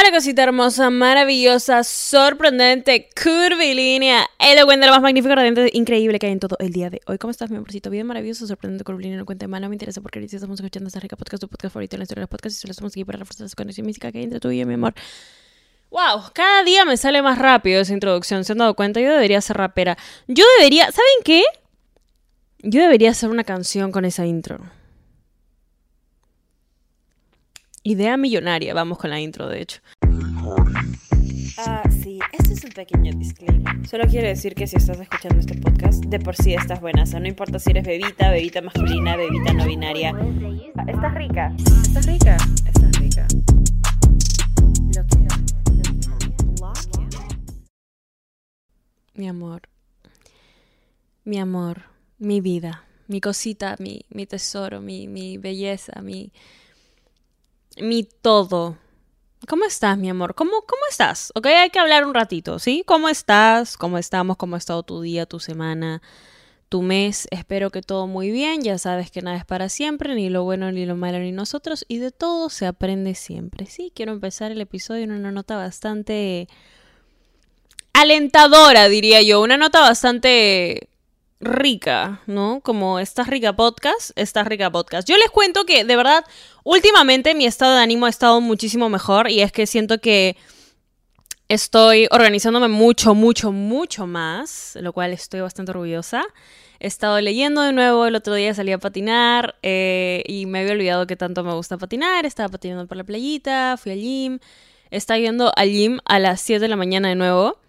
Hola cosita hermosa, maravillosa, sorprendente, curvilínea, elocuente, lo más magnífico, radiante, increíble que hay en todo el día de hoy. ¿Cómo estás, mi amorcito? Bien maravilloso, sorprendente, curvilínea, elocuente, mal, no me interesa porque ahorita estamos escuchando esta rica podcast, tu podcast favorito en la historia de los podcasts y solo estamos aquí para reforzar esa conexión física que hay entre tú y yo, mi amor. Wow, cada día me sale más rápido esa introducción, ¿se han dado cuenta? Yo debería ser rapera. Yo debería, ¿saben qué? Yo debería hacer una canción con esa intro. Idea millonaria, vamos con la intro, de hecho. Ah, sí, este es un pequeño disclaimer. Solo quiero decir que si estás escuchando este podcast, de por sí estás buena. O sea, no importa si eres bebita, bebita masculina, bebita no binaria. Estás rica. Estás rica. Estás rica. Lo que Mi amor. Mi amor. Mi vida. Mi cosita, mi, mi tesoro, mi, mi belleza, mi mi todo. ¿Cómo estás, mi amor? ¿Cómo, ¿Cómo estás? Ok, hay que hablar un ratito, ¿sí? ¿Cómo estás? ¿Cómo estamos? ¿Cómo ha estado tu día, tu semana, tu mes? Espero que todo muy bien. Ya sabes que nada es para siempre, ni lo bueno, ni lo malo, ni nosotros. Y de todo se aprende siempre, ¿sí? Quiero empezar el episodio en una nota bastante alentadora, diría yo. Una nota bastante rica, ¿no? Como esta rica podcast, esta rica podcast. Yo les cuento que de verdad, últimamente mi estado de ánimo ha estado muchísimo mejor y es que siento que estoy organizándome mucho, mucho, mucho más, lo cual estoy bastante orgullosa. He estado leyendo de nuevo, el otro día salí a patinar eh, y me había olvidado que tanto me gusta patinar, estaba patinando por la playita, fui al gym, estaba yendo al gym a las 7 de la mañana de nuevo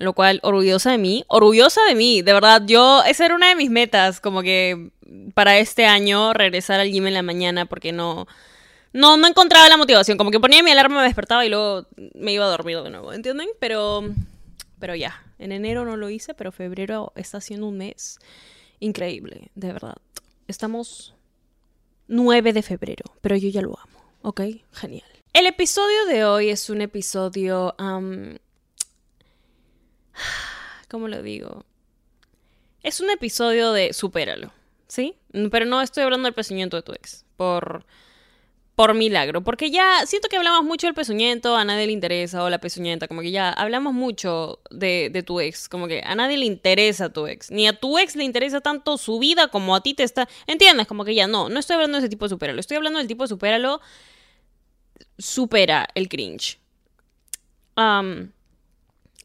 lo cual orgullosa de mí, orgullosa de mí, de verdad, yo, esa era una de mis metas, como que para este año regresar al gym en la mañana porque no, no, no encontraba la motivación, como que ponía mi alarma, me despertaba y luego me iba a dormir de nuevo, ¿entienden? Pero, pero ya, en enero no lo hice, pero febrero está siendo un mes increíble, de verdad. Estamos 9 de febrero, pero yo ya lo amo, ¿ok? Genial. El episodio de hoy es un episodio... ¿Cómo lo digo? Es un episodio de supéralo, ¿sí? Pero no estoy hablando del pezuñento de tu ex, por, por milagro, porque ya siento que hablamos mucho del pezuñento, a nadie le interesa, o la pezuñenta, como que ya hablamos mucho de, de tu ex, como que a nadie le interesa tu ex, ni a tu ex le interesa tanto su vida como a ti te está, ¿entiendes? Como que ya no, no estoy hablando de ese tipo de supéralo, estoy hablando del tipo de supéralo, supera el cringe.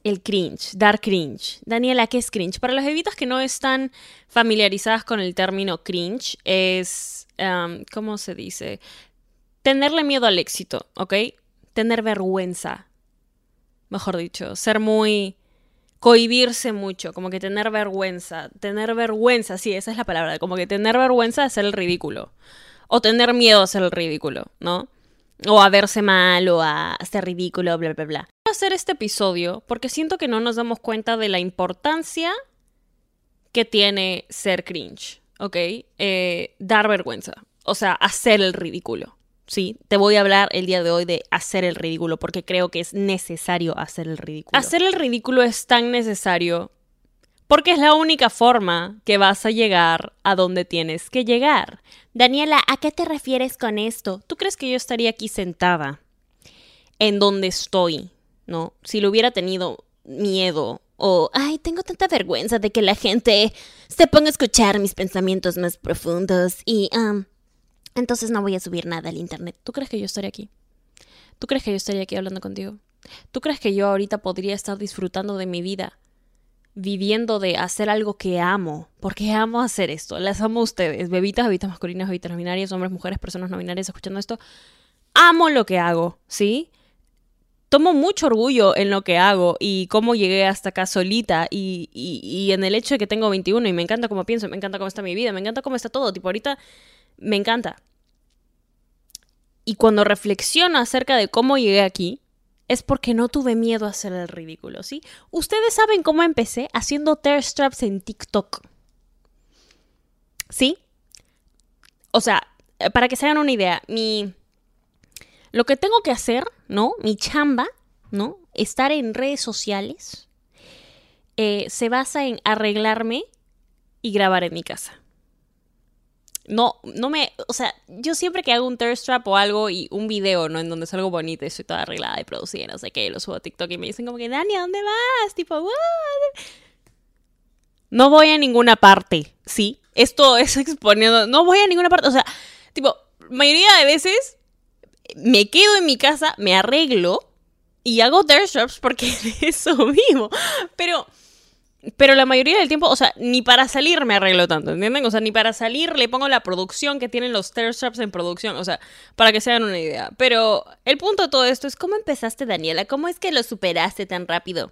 El cringe, dar cringe. Daniela, ¿qué es cringe? Para las evitas que no están familiarizadas con el término cringe, es, ¿cómo se dice? Tenerle miedo al éxito, ¿ok? Tener vergüenza, mejor dicho, ser muy... cohibirse mucho, como que tener vergüenza, tener vergüenza, sí, esa es la palabra, como que tener vergüenza de hacer el ridículo, o tener miedo a hacer el ridículo, ¿no? o a verse mal o a hacer ridículo, bla, bla, bla. Hacer este episodio porque siento que no nos damos cuenta de la importancia que tiene ser cringe, ¿ok? Eh, dar vergüenza, o sea, hacer el ridículo. Sí, te voy a hablar el día de hoy de hacer el ridículo porque creo que es necesario hacer el ridículo. Hacer el ridículo es tan necesario porque es la única forma que vas a llegar a donde tienes que llegar. Daniela, ¿a qué te refieres con esto? ¿Tú crees que yo estaría aquí sentada en donde estoy, no? Si lo hubiera tenido miedo o, ay, tengo tanta vergüenza de que la gente se ponga a escuchar mis pensamientos más profundos y, um, entonces no voy a subir nada al internet. ¿Tú crees que yo estaría aquí? ¿Tú crees que yo estaría aquí hablando contigo? ¿Tú crees que yo ahorita podría estar disfrutando de mi vida viviendo de hacer algo que amo, porque amo hacer esto, las amo a ustedes, bebitas, bebitas masculinas, bebitas no hombres, mujeres, personas no binarias, escuchando esto, amo lo que hago, ¿sí? Tomo mucho orgullo en lo que hago y cómo llegué hasta acá solita y, y, en el hecho de que tengo 21 y me encanta cómo pienso, me encanta cómo está mi vida, me encanta cómo está todo, tipo ahorita me encanta. Y cuando reflexiono acerca de cómo llegué aquí, es porque no tuve miedo a hacer el ridículo, ¿sí? Ustedes saben cómo empecé haciendo tear straps en TikTok. ¿Sí? O sea, eh, para que se hagan una idea, mi lo que tengo que hacer, ¿no? Mi chamba, ¿no? Estar en redes sociales eh, se basa en arreglarme y grabar en mi casa. no, no me, o sea, yo siempre que hago un thirst trap o algo y un video, ¿no? En donde salgo bonita y estoy toda arreglada y producida, no sé qué, lo subo a TikTok y me dicen como que, Dani, ¿a dónde vas? Tipo. No voy a ninguna parte, ¿sí? Esto es exponiendo, no voy a ninguna parte, o sea, tipo, mayoría de veces me quedo en mi casa, me arreglo y hago traps porque eso mismo, pero pero la mayoría del tiempo, o sea, ni para salir me arreglo tanto, ¿entienden? O sea, ni para salir le pongo la producción que tienen los traps en producción, o sea, para que se hagan una idea. Pero el punto de todo esto es cómo empezaste, Daniela, cómo es que lo superaste tan rápido.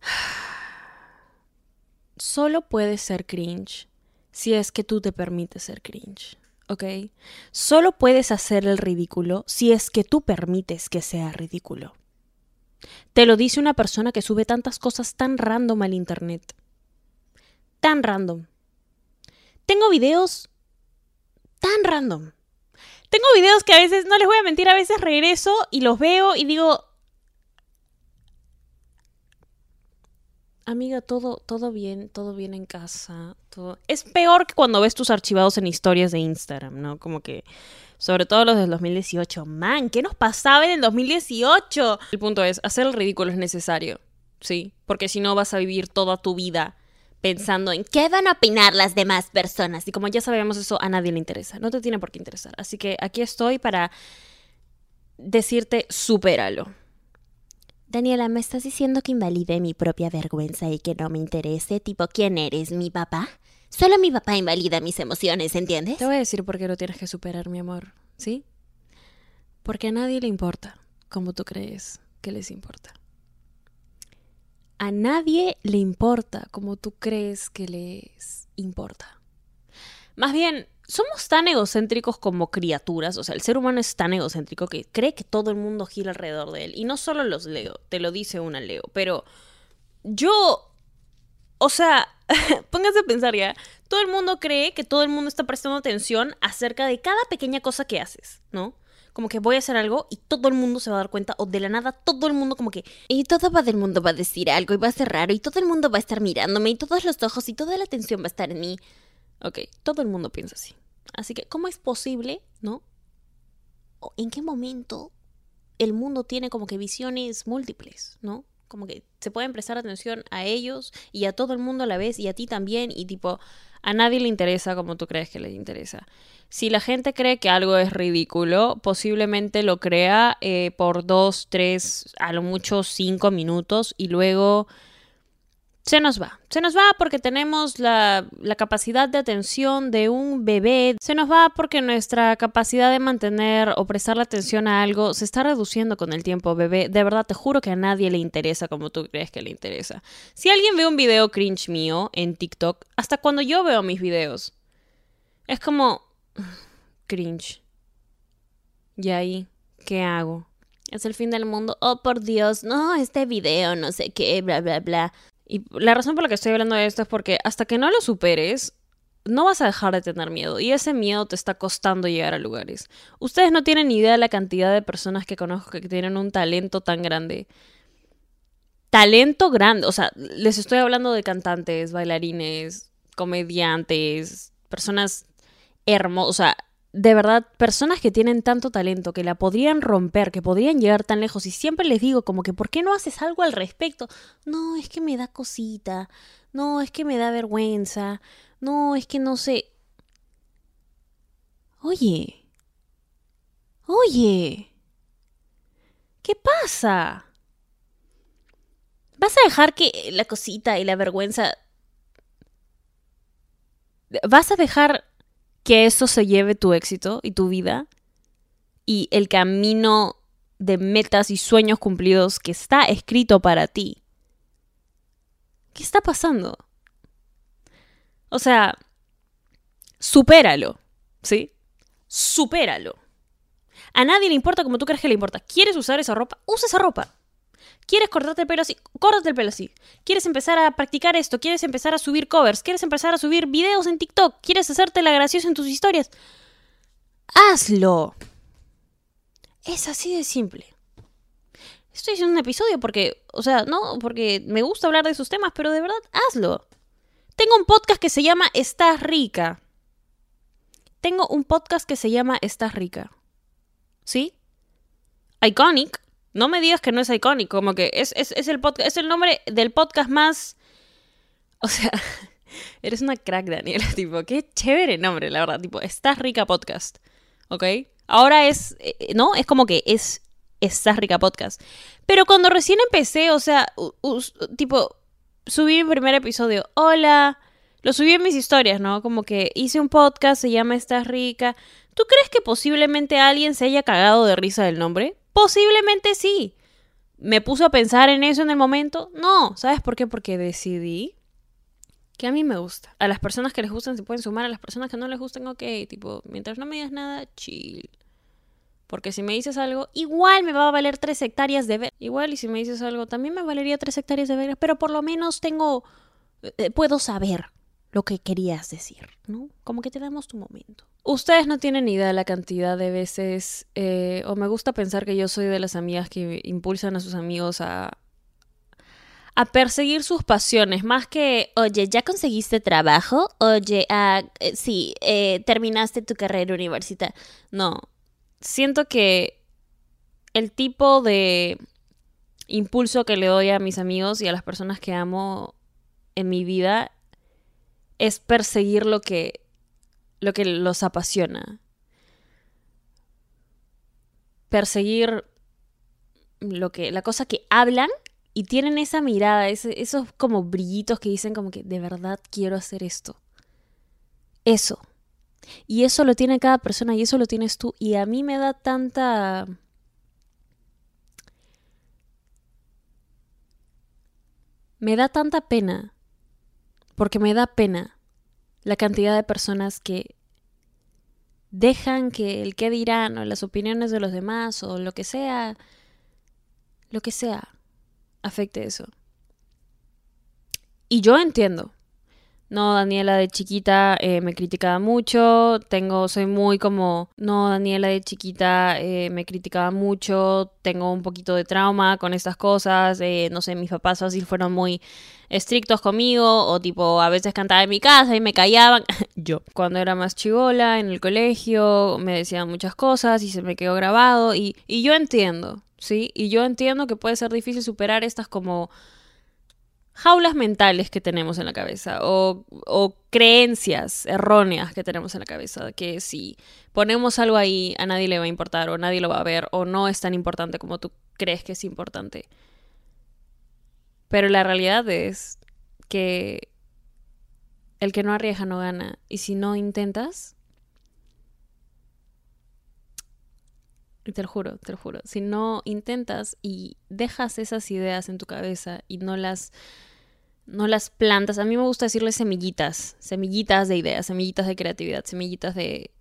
Solo puedes ser cringe si es que tú te permites ser cringe, ¿ok? Solo puedes hacer el ridículo si es que tú permites que sea ridículo. Te lo dice una persona que sube tantas cosas tan random al internet. Tan random. Tengo videos tan random. Tengo videos que a veces, no les voy a mentir, a veces regreso y los veo y digo, amiga, todo, todo bien, todo bien en casa. Todo... Es peor que cuando ves tus archivados en historias de Instagram, ¿no? Como que sobre todo los del 2018. Man, ¿qué nos pasaba en el 2018? El punto es, hacer el ridículo es necesario, ¿sí? Porque si no vas a vivir toda tu vida pensando en qué van a opinar las demás personas. Y como ya sabemos eso, a nadie le interesa. No te tiene por qué interesar. Así que aquí estoy para decirte, supéralo. Daniela, ¿me estás diciendo que invalide mi propia vergüenza y que no me interese? Tipo, ¿quién eres, mi papá? Solo mi papá invalida mis emociones, ¿entiendes? Te voy a decir por qué lo tienes que superar, mi amor, ¿sí? Porque a nadie le importa como tú crees que les importa. A nadie le importa como tú crees que les importa. Más bien, somos tan egocéntricos como criaturas, o sea, el ser humano es tan egocéntrico que cree que todo el mundo gira alrededor de él. Y no solo los leo, te lo dice una Leo, pero yo o sea, pónganse a pensar ya. Todo el mundo cree que todo el mundo está prestando atención acerca de cada pequeña cosa que haces, ¿no? Como que voy a hacer algo y todo el mundo se va a dar cuenta, o de la nada todo el mundo como que... Y todo va del mundo va a decir algo y va a ser raro y todo el mundo va a estar mirándome y todos los ojos y toda la atención va a estar en mí. Ok, todo el mundo piensa así. Así que, ¿cómo es posible, no? ¿En qué momento el mundo tiene como que visiones múltiples, ¿no? como que se pueden prestar atención a ellos y a todo el mundo a la vez y a ti también y tipo a nadie le interesa como tú crees que le interesa. Si la gente cree que algo es ridículo, posiblemente lo crea eh, por dos, tres, a lo mucho cinco minutos y luego se nos va. Se nos va porque tenemos la, capacidad de atención de un bebé. Se nos va porque nuestra capacidad de mantener o prestar la atención a algo se está reduciendo con el tiempo, bebé. De verdad, te juro que a nadie le interesa como tú crees que le interesa. Si alguien ve un video cringe mío en TikTok, hasta cuando yo veo mis videos, es como... cringe. ¿Y ahí? ¿Qué hago? Es el fin del mundo. Oh, por Dios, no, este video, no sé qué, bla, bla, bla. Y la razón por la que estoy hablando de esto es porque hasta que no lo superes, no vas a dejar de tener miedo y ese miedo te está costando llegar a lugares. Ustedes no tienen idea de la cantidad de personas que conozco que tienen un talento tan grande. Talento grande, o sea, les estoy hablando de cantantes, bailarines, comediantes, personas hermosas, de verdad, personas que tienen tanto talento, que la podrían romper, que podrían llegar tan lejos, y siempre les digo como que, ¿por qué no haces algo al respecto? No, es que me da cosita, no, es que me da vergüenza, no, es que no sé. Oye, oye, ¿qué pasa? ¿Vas a dejar que la cosita y la vergüenza... ¿Vas a dejar que eso se lleve tu éxito y tu vida y el camino de metas y sueños cumplidos que está escrito para ti. ¿Qué está pasando? O sea, supéralo, ¿sí? Supéralo. A nadie le importa como tú crees que le importa. ¿Quieres usar esa ropa? Usa esa ropa. ¿Quieres cortarte el pelo así? Córtate el pelo así. ¿Quieres empezar a practicar esto? ¿Quieres empezar a subir covers? ¿Quieres empezar a subir videos en TikTok? ¿Quieres hacerte la graciosa en tus historias? Hazlo. Es así de simple. Estoy haciendo un episodio porque, o sea, no, porque me gusta hablar de esos temas, pero de verdad, hazlo. Tengo un podcast que se llama Estás rica. tengo un podcast que se llama Estás rica. ¿Sí? Iconic. No me digas que no es iconic, como que es, es, es el podcast, es el nombre del podcast más. O sea, eres una crack, Daniela. Tipo, qué chévere nombre, la verdad. Tipo, Estás rica podcast. ¿Ok? Ahora es. eh, ¿No? Es como que es Estás rica podcast. Pero cuando recién empecé, o sea, u- tipo, subí mi primer episodio. Hola. Lo subí en mis historias, ¿no? Como que hice un podcast, se llama Estás rica. ¿Tú crees que posiblemente alguien se haya cagado de risa del nombre? Posiblemente sí. ¿Me puso a pensar en eso en el momento? No. ¿Sabes por qué? Porque decidí que a mí me gusta. A las personas que les gustan se pueden sumar, a las personas que no les gustan, ok. Tipo, mientras no me digas nada, chill. Porque si me dices algo, igual me va a valer tres hectáreas de ver. Igual, y si me dices algo, también me valería tres hectáreas de ver. Pero por lo menos tengo. eh, puedo saber lo que querías decir, ¿no? Como que te damos tu momento. Ustedes no tienen idea de la cantidad de veces, eh, o me gusta pensar que yo soy de las amigas que impulsan a sus amigos a, a perseguir sus pasiones, más que, Oye, ¿ya conseguiste trabajo? Oye, ah, eh, sí, eh, terminaste tu carrera universitaria. no, siento que el tipo de impulso que le doy a mis amigos y a las personas que amo en mi vida es perseguir lo que lo que los apasiona. Perseguir lo que la cosa que hablan y tienen esa mirada, esos como brillitos que dicen como que de verdad quiero hacer esto. Eso. Y eso lo tiene cada persona y eso lo tienes tú. Y a mí me da tanta... Me da tanta pena. Porque me da pena la cantidad de personas que dejan que el qué dirán o las opiniones de los demás o lo que sea, lo que sea, afecte eso. Y yo entiendo. No, Daniela de chiquita eh, me criticaba mucho, tengo, soy muy como, no, Daniela de chiquita eh, me criticaba mucho, tengo un poquito de trauma con estas cosas, eh, no sé, mis papás fácil fueron muy estrictos conmigo, o tipo, a veces cantaba en mi casa y me callaban, yo. Cuando era más chivola en el colegio, me decían muchas cosas y se me quedó grabado, y, y yo entiendo, ¿sí? Y yo entiendo que puede ser difícil superar estas como jaulas mentales que tenemos en la cabeza o, o creencias erróneas que tenemos en la cabeza, que si ponemos algo ahí a nadie le va a importar o nadie lo va a ver o no es tan importante como tú crees que es importante. Pero la realidad es que el que no arriesga no gana y si no intentas, te lo juro, te lo juro, si no intentas y dejas esas ideas en tu cabeza y no las no las plantas, a mí me gusta decirles semillitas, semillitas de ideas, semillitas de creatividad, semillitas de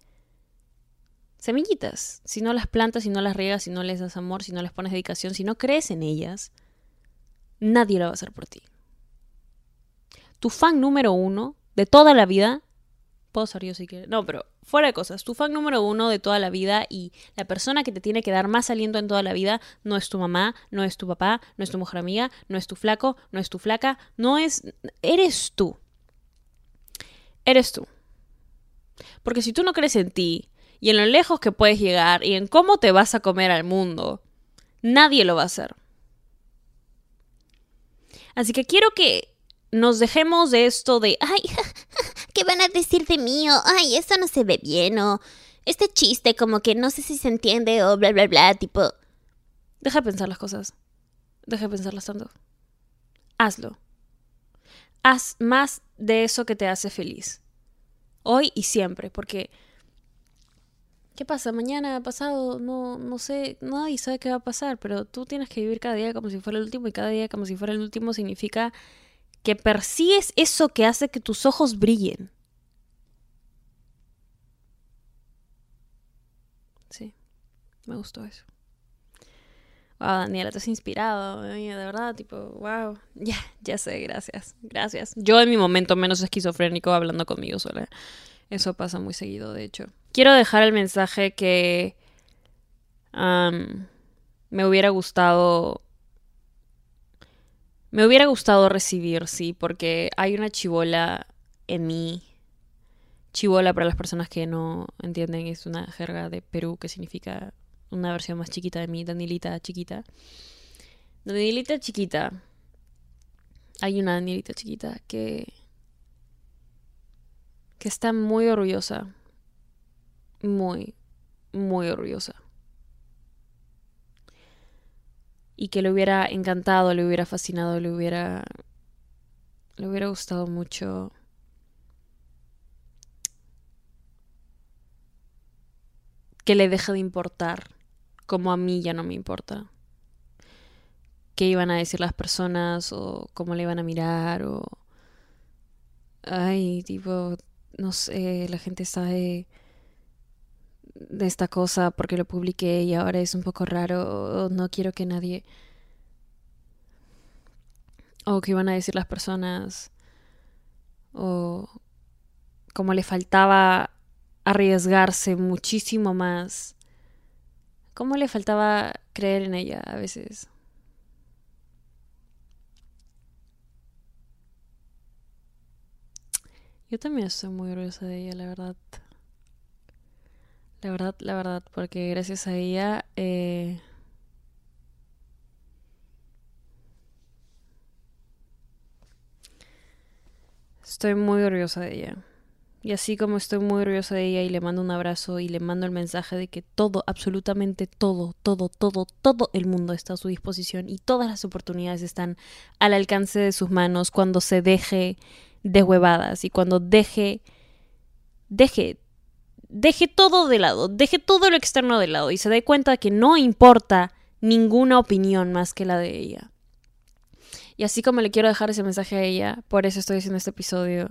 semillitas. Si no las plantas, si no las riegas, si no les das amor, si no les pones dedicación, si no crees en ellas, nadie lo va a hacer por ti. Tu fan número uno de toda la vida, puedo ser yo si quieres, no, pero fuera de cosas, tu fan número uno de toda la vida y la persona que te tiene que dar más aliento en toda la vida no es tu mamá, no es tu papá, no es tu mujer amiga, no es tu flaco, no es tu flaca, no es... Eres tú. Eres tú. Porque si tú no crees en ti y en lo lejos que puedes llegar y en cómo te vas a comer al mundo, nadie lo va a hacer. Así que quiero que nos dejemos de esto de, ay, ¿Qué van a decir de mí? O, ay, esto no se ve bien. O este chiste como que no sé si se entiende o bla, bla, bla. Tipo, Deja de pensar las cosas. Deja de pensarlas tanto. Hazlo. Haz más de eso que te hace feliz. Hoy y siempre, porque ¿qué pasa? Mañana, pasado, no, no sé, nadie sabe qué va a pasar, pero tú tienes que vivir cada día como si fuera el último y cada día como si fuera el último significa que persigues eso que hace que tus ojos brillen. Sí, me gustó eso. Wow, Daniela, te has inspirado, de verdad, tipo, wow. Ya, ya sé, gracias, gracias. Yo en mi momento menos esquizofrénico hablando conmigo sola. Eso pasa muy seguido, de hecho. Quiero dejar el mensaje que me hubiera gustado. Me hubiera gustado recibir, sí, porque hay una chivola en mí Chivola, para las personas que no entienden, es una jerga de Perú que significa una versión más chiquita de mí, Danielita chiquita. Danielita chiquita. Hay una Danielita chiquita que. que está muy orgullosa. Muy, muy orgullosa. Y que le hubiera encantado, le hubiera fascinado, le hubiera. le hubiera gustado mucho. que le deje de importar como a mí ya no me importa. Qué iban a decir las personas o cómo le iban a mirar o... Ay, tipo, no sé, la gente sabe de esta cosa porque lo publiqué y ahora es un poco raro no quiero que nadie... O qué iban a decir las personas o como le faltaba arriesgarse muchísimo más ¿Cómo le faltaba creer en ella a veces? Yo también estoy muy orgullosa de ella, la verdad. La verdad, la verdad, porque gracias a ella... Eh, estoy muy orgullosa de ella. Y así como estoy muy orgullosa de ella y le mando un abrazo y le mando el mensaje de que todo, absolutamente todo, todo, todo, todo el mundo está a su disposición y todas las oportunidades están al alcance de sus manos cuando se deje de huevadas y cuando deje, deje, deje todo de lado, deje todo lo externo de lado y se dé cuenta que no importa ninguna opinión más que la de ella. Y así como le quiero dejar ese mensaje a ella, por eso estoy haciendo este episodio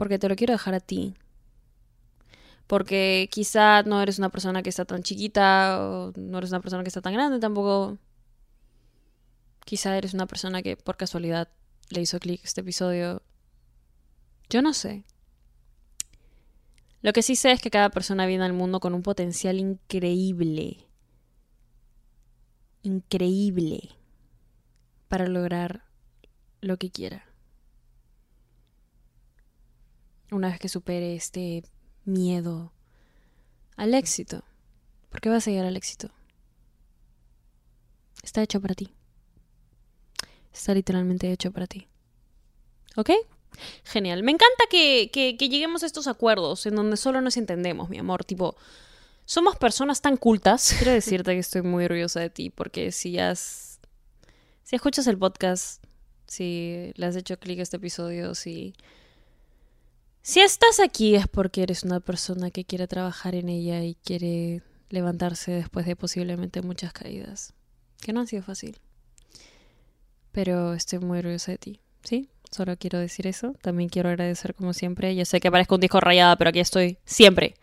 porque te lo quiero dejar a ti. Porque quizá no eres una persona que está tan chiquita o no eres una persona que está tan grande tampoco. Quizá eres una persona que por casualidad le hizo clic este episodio. Yo no sé. Lo que sí sé es que cada persona viene al mundo con un potencial increíble. Increíble. Para lograr lo que quiera una vez que supere este miedo al éxito. ¿Por qué vas a llegar al éxito? Está hecho para ti. Está literalmente hecho para ti. ¿Ok? Genial. Me encanta que, que, lleguemos a estos acuerdos en donde solo nos entendemos, mi amor. Tipo, somos personas tan cultas. Quiero decirte que estoy muy orgullosa de ti porque si has... Si escuchas el podcast, si le has hecho clic a este episodio, si si estás aquí es porque eres una persona que quiere trabajar en ella y quiere levantarse después de posiblemente muchas caídas, que no han sido fácil. Pero estoy muy orgullosa de ti, ¿sí? Solo quiero decir eso. También quiero agradecer como siempre. Ya sé que parezco un disco rayada, pero aquí estoy siempre.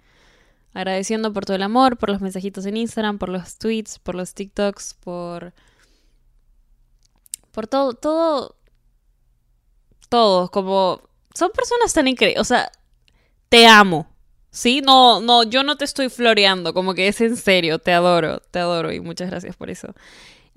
Agradeciendo por todo el amor, por los mensajitos en Instagram, por los tweets, por los TikToks, por... Por todo, todo... Todo, como son personas tan increíbles. O sea, te amo. Sí, no, no, yo no te estoy floreando, como que es en serio, te adoro, te adoro y muchas gracias por eso.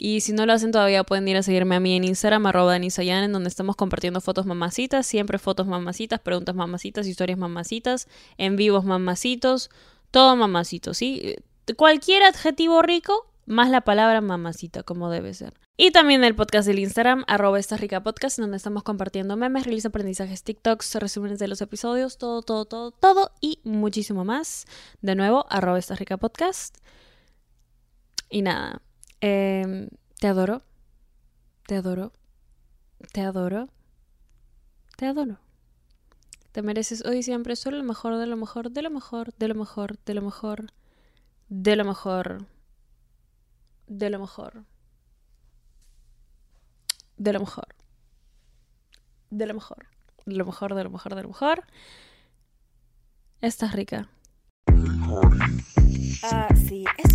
Y si no lo hacen todavía pueden ir a seguirme a mí en Instagram, arroba Danisayan, en donde estamos compartiendo fotos mamacitas, siempre fotos mamacitas, preguntas mamacitas, historias mamacitas, en vivos mamacitos, todo mamacito, ¿sí? Cualquier adjetivo rico, más la palabra mamacita, como debe ser. Y también el podcast del Instagram, arroba esta rica podcast, donde estamos compartiendo memes, realiza aprendizajes, TikToks, resúmenes de los episodios, todo, todo, todo, todo y muchísimo más. De nuevo, arroba esta rica podcast. Y nada, em, te adoro, te adoro, te adoro, te adoro. Te mereces hoy y siempre solo lo mejor, de lo mejor, de lo mejor, de lo mejor, de lo mejor, de lo mejor, de lo mejor de lo mejor. De lo mejor. De lo mejor, de lo mejor, de lo mejor. Estás rica. Ah, este